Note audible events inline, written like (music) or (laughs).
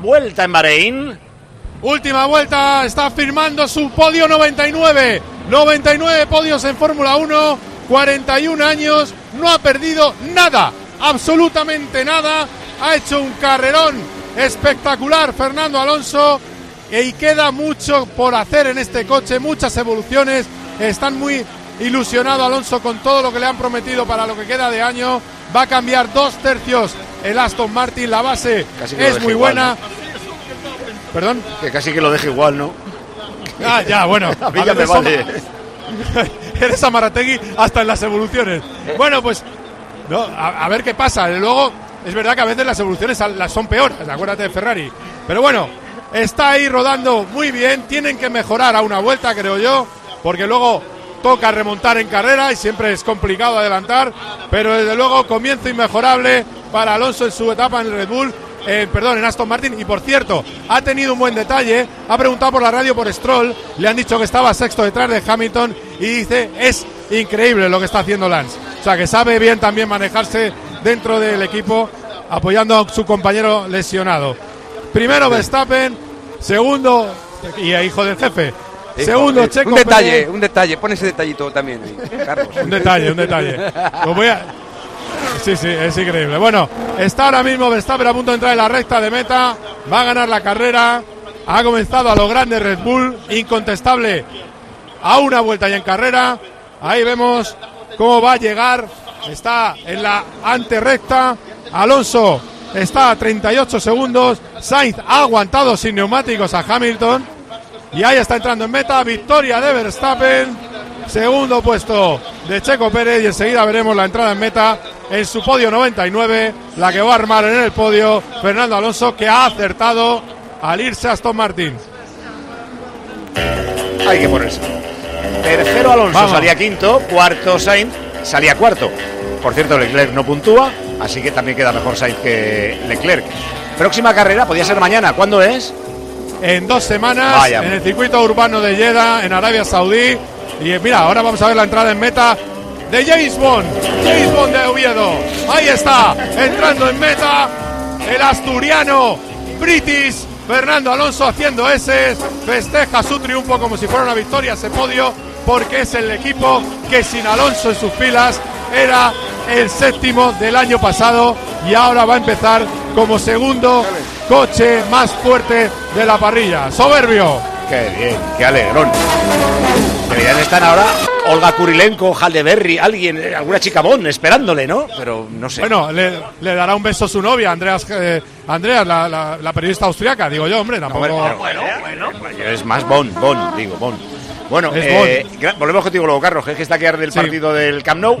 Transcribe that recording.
Vuelta en Bahrein. Última vuelta, está firmando su podio 99. 99 podios en Fórmula 1, 41 años, no ha perdido nada, absolutamente nada. Ha hecho un carrerón espectacular Fernando Alonso y queda mucho por hacer en este coche, muchas evoluciones. Están muy ilusionado Alonso con todo lo que le han prometido para lo que queda de año. Va a cambiar dos tercios el Aston Martin, la base es muy buena. Perdón. Que casi que lo deje igual, ¿no? Ah, ya, bueno. (laughs) a mí ya me vale. (laughs) Eres Amarategui hasta en las evoluciones. Bueno, pues no, a, ver qué pasa. Luego, es verdad que a veces las evoluciones las son peores, acuérdate de Ferrari. Pero bueno, está ahí rodando muy bien. Tienen que mejorar a una vuelta, creo yo, porque luego toca remontar en carrera y siempre es complicado adelantar. Pero desde luego, comienzo inmejorable para Alonso en su etapa en el Red Bull eh, perdón, en Aston Martin. Y por cierto, ha tenido un buen detalle. Ha preguntado por la radio por Stroll. Le han dicho que estaba sexto detrás de Hamilton. Y dice: Es increíble lo que está haciendo Lance. O sea, que sabe bien también manejarse dentro del equipo, apoyando a su compañero lesionado. Primero Verstappen. Segundo, y hijo del jefe. Segundo, eh, Checo. Un detalle, un detalle. Pon ese detallito también, Carlos. un detalle, un detalle. Lo voy a, Sí, sí, es increíble. Bueno, está ahora mismo Verstappen a punto de entrar en la recta de meta. Va a ganar la carrera. Ha comenzado a lo grande Red Bull. Incontestable a una vuelta ya en carrera. Ahí vemos cómo va a llegar. Está en la anterrecta. Alonso está a 38 segundos. Sainz ha aguantado sin neumáticos a Hamilton. Y ahí está entrando en meta. Victoria de Verstappen. Segundo puesto de Checo Pérez y enseguida veremos la entrada en meta en su podio 99, la que va a armar en el podio Fernando Alonso, que ha acertado al irse a Aston Martin. Hay que ponerse. Tercero Alonso salía quinto, cuarto Sainz salía cuarto. Por cierto, Leclerc no puntúa, así que también queda mejor Sainz que Leclerc. Próxima carrera, podría ser mañana. ¿Cuándo es? En dos semanas, en el circuito urbano de Jeddah, en Arabia Saudí. Y mira, ahora vamos a ver la entrada en meta de James Bond. James Bond de Oviedo. Ahí está, entrando en meta el asturiano British. Fernando Alonso haciendo ese, festeja su triunfo como si fuera una victoria ese podio, porque es el equipo que sin Alonso en sus filas era el séptimo del año pasado y ahora va a empezar como segundo coche más fuerte de la parrilla. Soberbio. Qué bien, qué alegrón. Deberían estar ahora Olga Kurilenko, Haldeberry, alguien, eh, alguna chica Bon esperándole, ¿no? Pero no sé. Bueno, le, dará un beso a su novia, Andreas, eh, Andreas la, periodista austriaca, digo yo, hombre, tampoco. bueno, bueno, es más Bon, Bon, digo, Bon. Bueno, eh, volvemos contigo luego, Carlos, que es que está aquí del partido del Camp Nou.